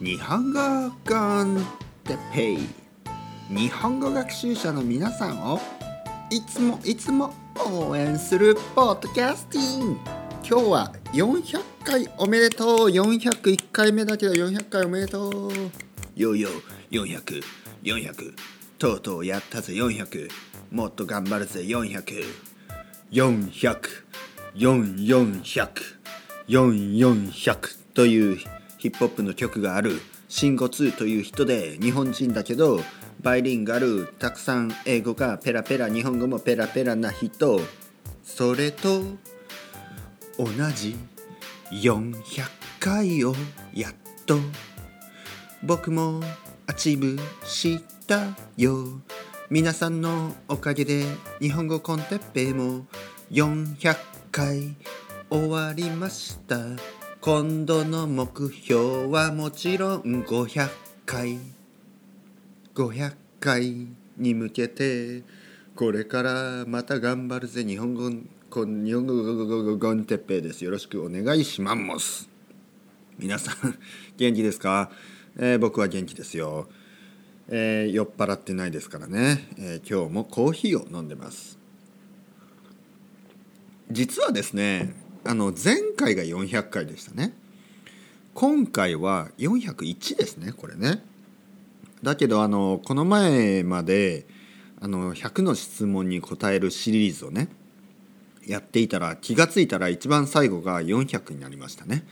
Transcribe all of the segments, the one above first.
日本語コンテペイ日本語学習者の皆さんをいつもいつも応援するポッドキャスティング。今日は400回おめでとう。401回目だけど400回おめでとう。よいよ。400400 400とうとうやったぜ。400もっと頑張るぜ。400 400 4400 4400というヒップホップの曲がある Shing02という人で日本人だけどバイリンガルたくさん英語がペラペラ日本語もペラペラな人。それと同じ400回をやっと僕も achieve したよ。皆さんのおかげで日本語 con Teppei も400回終わりました。今度の目標はもちろん500回。500回に向けてこれからまた頑張るぜ日本語こ日本語ゴンテッペイですよろしくお願いします皆さん元気ですか、えー、僕は元気ですよ、えー、酔っ払ってないですからね、えー、今日もコーヒーを飲んでます実はですねあの前回が400回でしたね。今回は401ですねこれね。だけどあのこの前まであの100の質問に答えるシリーズをねやっていたら気が付いたら一番最後が400になりましたね。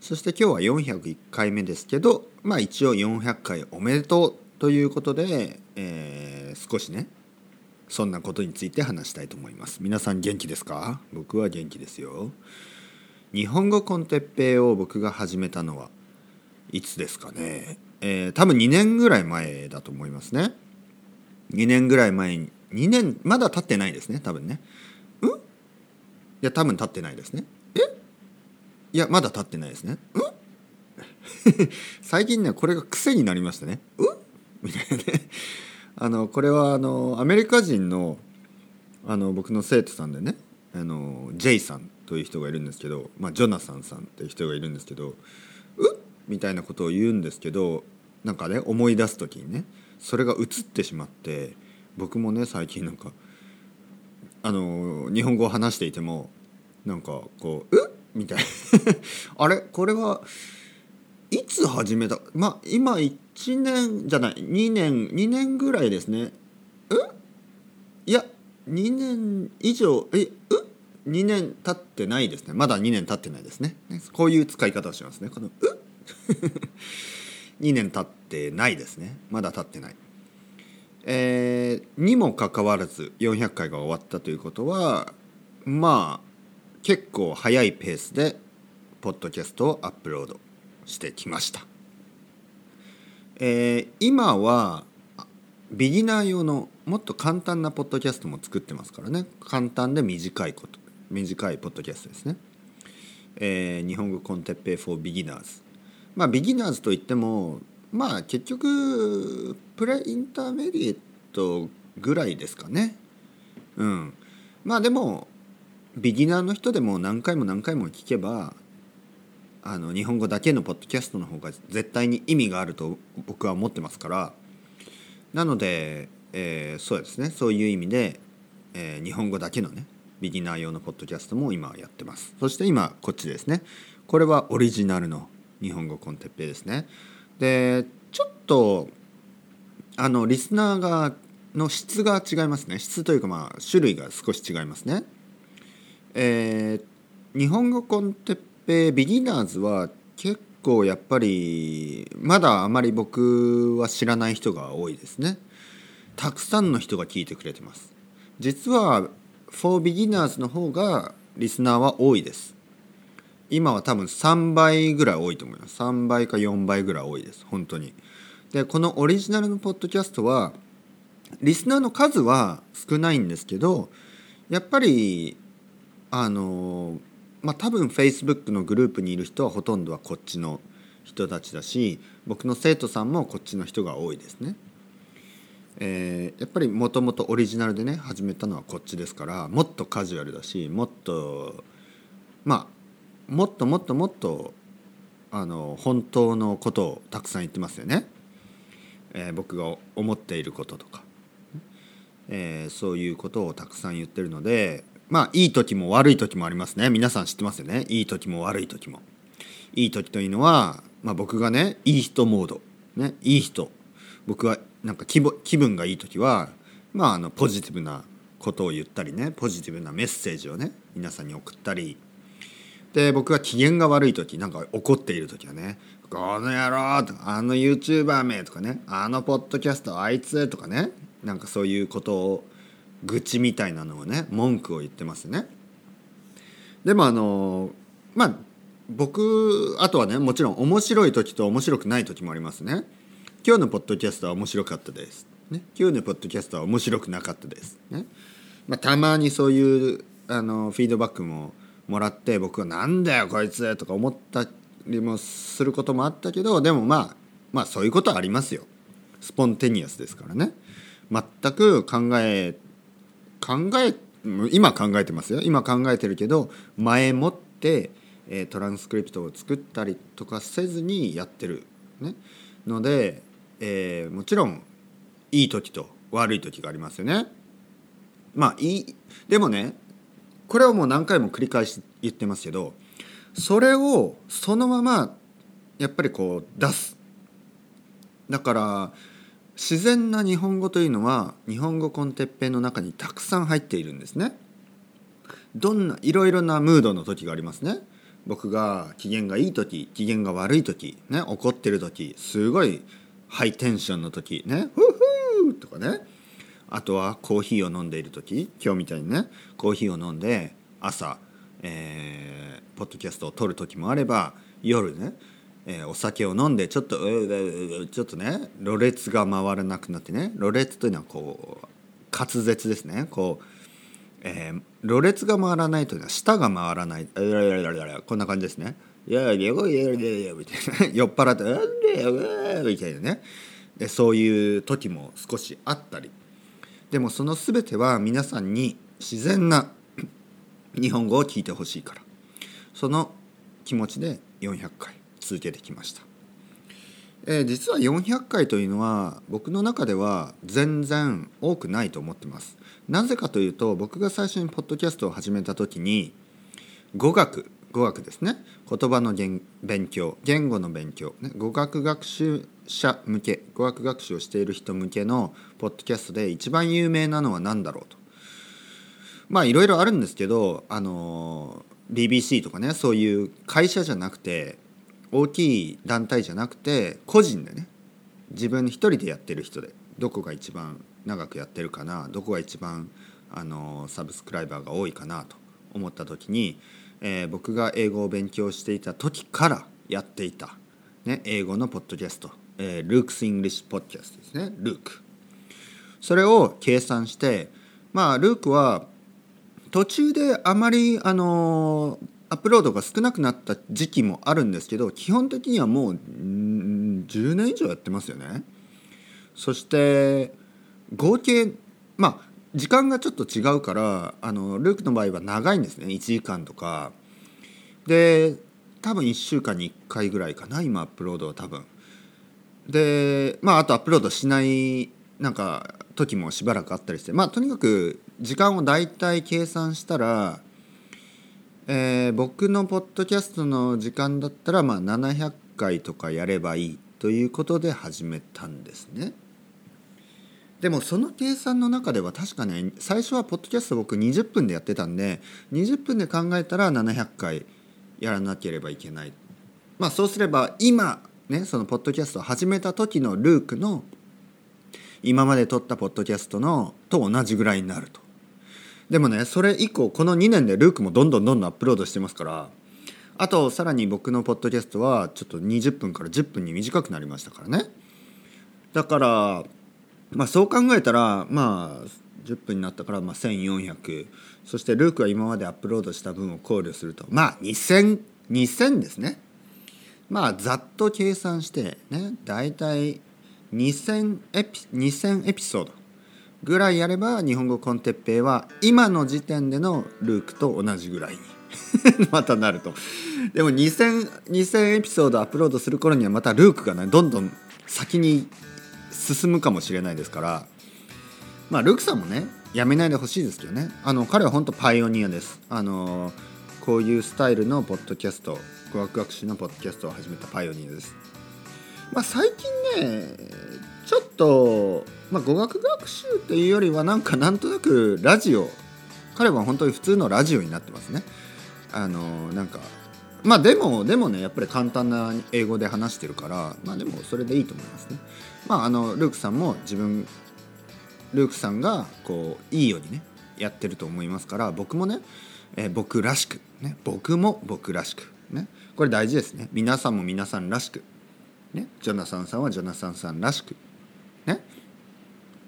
そして今日は401回目ですけどまあ一応400回おめでとうということで、えー、少しねそんなことについて話したいと思います。皆さん元気ですか？僕は元気ですよ。日本語コンテッペイを僕が始めたのはいつですかね？えー、多分2年ぐらい前だと思いますね。2年ぐらい前に2年まだ経ってないですね多分ね。うん？いや多分経ってないですね。え？いやまだ経ってないですね。うん？最近ねこれが癖になりましたね。うん？みたいなね。あのこれはあのアメリカ人のあの僕の生徒さんでねあのジェイさんという人がいるんですけど、まあ、ジョナサンさんっていう人がいるんですけど「うっ!」みたいなことを言うんですけどなんかね思い出す時にねそれが映ってしまって僕もね最近なんかあの日本語を話していてもなんかこう「うっ!」みたいな あれ？これはいつ始めた？まあ今1年じゃない2年2年ぐらいですね。えいや2年以上えう？2年経ってないですね。まだ2年経ってないですね。こういう使い方をしますね。この「う？2年経ってないですね。まだ経ってない。えー、にもかかわらず400回が終わったということはまあ結構早いペースでポッドキャストをアップロードしてきました、えー、今はビギナー用のもっと簡単なポッドキャストも作ってますからね。簡単で短いこと短いポッドキャストですね、えー、日本語コンテッペイ for beginners まあビギナーズといってもまあ結局プレインターメディエットぐらいですかね。うん。まあでもビギナーの人でも何回も何回も聞けばあの日本語だけのポッドキャストの方が絶対に意味があると僕は思ってますから。なので、えー、そうですね。そういう意味で、えー、日本語だけのねビギナー用のポッドキャストも今やってます。そして今こっちですね。これはオリジナルの日本語コンテッペイですね。でちょっとあのリスナーがの質が違いますね。質というかまあ種類が少し違いますね。えー、日本語コンテッでビギナーズは結構やっぱりまだあまり僕は知らない人が多いですね。たくさんの人が聞いてくれてます。実は For Beginners の方がリスナーは多いです。今は多分3倍ぐらい多いと思います。3倍か4倍ぐらい多いです。本当に。でこのオリジナルのポッドキャストはリスナーの数は少ないんですけどやっぱりあのまあ多分 Facebook のグループにいる人はほとんどはこっちの人たちだし僕の生徒さんもこっちの人が多いですね。えー、やっぱりもともとオリジナルでね始めたのはこっちですからもっとカジュアルだしもっとまあもっともっともっとあの本当のことをたくさん言ってますよね。えー、僕が思っていることとか、えー、そういうことをたくさん言ってるのでまあいい時も悪い時もありますね。皆さん知ってますよね。いい時も悪い時も。いい時というのは、まあ、僕がねいい人モード、ね、いい人。僕はなんか気気分がいい時は、まあ、あのポジティブなことを言ったりねポジティブなメッセージをね皆さんに送ったり。で僕が機嫌が悪い時なんか怒っている時はね「この野郎」とか「あの YouTuber め」とかね「あのポッドキャストあいつ」とかねなんかそういうことを愚痴みたいなのをね文句を言ってますね。でもあのまあ僕あとはねもちろん面白い時と面白くない時もありますね。今日のポッドキャストは面白かったです。ね、今日のポッドキャストは面白くなかったです。ねまあ、たまにそういうあのフィードバックももらって僕は「なんだよこいつ」とか思ったりもすることもあったけどでもまあまあそういうことはありますよ。スポンテニアスですからね。全く考え考え今考えてますよ。今考えてるけど前もって、え、トランスクリプトを作ったりとかせずにやってる、ね、ので、えー、もちろんいい時と悪い時がありますよね。まあいいでもねこれをもう何回も繰り返し言ってますけどそれをそのままやっぱりこう出す。だから自然な日本語というのは日本語コンテッペイの中にたくさん入っているんですね。どんないろいろなムードの時がありますね。僕が機嫌がいい時機嫌が悪い時、ね、怒ってる時すごいハイテンションの時ね「フーフー!」とかねあとはコーヒーを飲んでいる時今日みたいにねコーヒーを飲んで朝、えー、ポッドキャストを撮る時もあれば夜ねえー、お酒を飲んでちょっとちょっとねろれつが回らなくなってねろれつというのはこう滑舌ですね。こう、ろれつが回らないというのは舌が回らない。こんな感じですね。いやいやいやいやいやみたいな。酔っ払って「みたいなね。でそういう時も少しあったり。でもその全ては皆さんに自然な 日本語を聞いてほしいから。その気持ちで400回。続けてきました、えー、実は400回というのは僕の中では全然多くないと思ってます。なぜかというと僕が最初にポッドキャストを始めた時に語学語学ですね。言葉の勉強言語の勉強、ね、語学学習者向け語学学習をしている人向けのポッドキャストで一番有名なのは何だろうと。まあいろいろあるんですけどあの BBC とかねそういう会社じゃなくて大きい団体じゃなくて個人でね自分一人でやってる人でどこが一番長くやってるかなどこが一番あの subscriber が多いかなと思った時に、えー、僕が英語を勉強していた時からやっていた、ね、英語のポッドキャスト、えー、 Luke's English Podcast ですねルークそれを計算してまあルークは途中であまりあのアップロードが少なくなった時期もあるんですけど基本的にはもう10年以上やってますよね。そして合計まあ時間がちょっと違うからあのルークの場合は長いんですね1時間とか。で多分1週間に1回ぐらいかな今アップロードは多分。でまああとアップロードしないなんか時もしばらくあったりしてまあとにかく時間を大体計算したらえー、僕のポッドキャストの時間だったらまあ700回とかやればいいということで始めたんですね。でもその計算の中では確かね最初はポッドキャスト僕20分でやってたんで20分で考えたら700回やらなければいけない。まあそうすれば今ねそのポッドキャストを始めた時のルークの今まで撮ったポッドキャストのと同じぐらいになると。でもねそれ以降この2年でルークもどんどんどんどんアップロードしてますからあとさらに僕のポッドキャストはちょっと20分から10分に短くなりましたからね。だからまあそう考えたらまあ10分になったからまあ1400そしてルークは今までアップロードした分を考慮すると。まあ2000 2000ですね。まあざっと計算してね大体2000エピ2000エピソード。ぐらいやれば日本語コンテッペイは今の時点でのルークと同じぐらい。に またなると。でも 2000, 2000エピソードアップロードする頃にはまたルークがねどんどん先に進むかもしれないですから。まあルークさんもねやめないでほしいですけどね。あの彼は本当パイオニアです。あのこういうスタイルのポッドキャスト語学学習のポッドキャストを始めたパイオニアです。まあ最近ねちょっと、まあ、語学学習というよりはなんかなんとなくラジオ。彼は本当に普通のラジオになってますね。あのなんかまあでもでもねやっぱり簡単な英語で話してるからまあでもそれでいいと思いますね。まああのルークさんも自分ルークさんがこういいようにねやってると思いますから僕もね、えー、僕らしくね僕も僕らしくね。これ大事ですね。皆さんも皆さんらしく。ね。ジョナサンさんはジョナサンさんらしく。ね。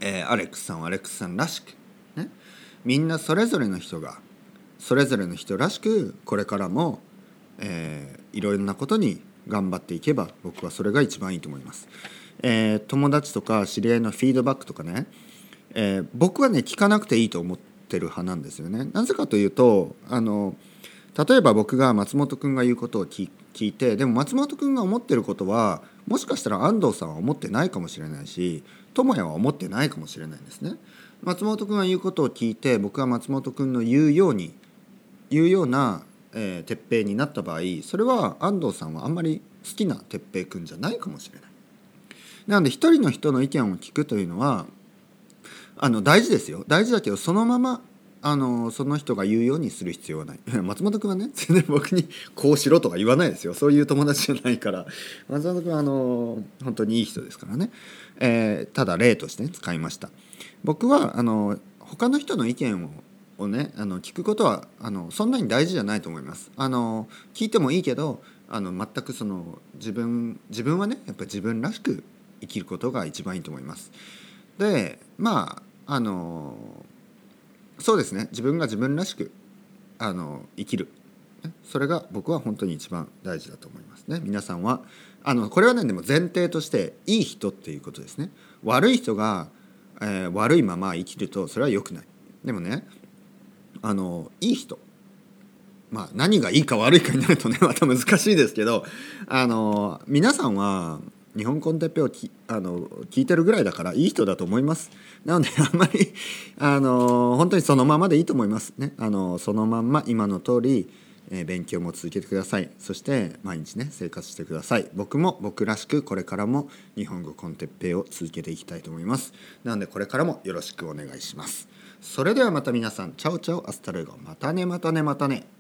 えー、アレックスさんはアレックスさんらしくねみんなそれぞれの人がそれぞれの人らしくこれからも、えー、いろいろなことに頑張っていけば僕はそれが一番いいと思います。えー、友達とか知り合いのフィードバックとかね、えー、僕はね聞かなくていいと思ってる派なんですよね。なぜかというとあの例えば僕が松本君が言うことを聞聞いてでも松本君が思ってることはもしかしたら安藤さんは思ってないかもしれないし智也は思ってないかもしれないんですね。松本君が言うことを聞いて僕は松本君の言うように言うような、えー、鉄平になった場合それは安藤さんはあんまり好きな鉄平君じゃないかもしれない。なので一人の人の意見を聞くというのはあの大事ですよ大事だけどそのままあのその人が言うようにする必要はない。松本君はね全然 僕にこうしろとか言わないですよ。そういう友達じゃないから。松本君はあの本当にいい人ですからね、えー、ただ例として、使いました。僕はあの他の人の意見ををねあの聞くことはあのそんなに大事じゃないと思います。あの聞いてもいいけどあの全くその自分自分はねやっぱ自分らしく生きることが一番いいと思います。でまああのそうですね。自分が自分らしくあの生きる。それが僕は本当に一番大事だと思いますね。皆さんはあのこれはねでも前提としていい人っていうことですね。悪い人が、えー、悪いまま生きるとそれは良くない。でもねあのいい人。まあ何がいいか悪いかになるとねまた難しいですけどあの皆さんは日本コンテッペをきあの聞いてるぐらいだからいい人だと思います。なので あんまりあの本当にそのままでいいと思いますね。あのそのまんま今の通り、え、勉強も続けてください。そして毎日ね生活してください。僕も僕らしくこれからも日本語 con Teppei を続けていきたいと思います。なのでこれからもよろしくお願いします。それではまた皆さん ciao ciao hasta luego。またねまたねまたね。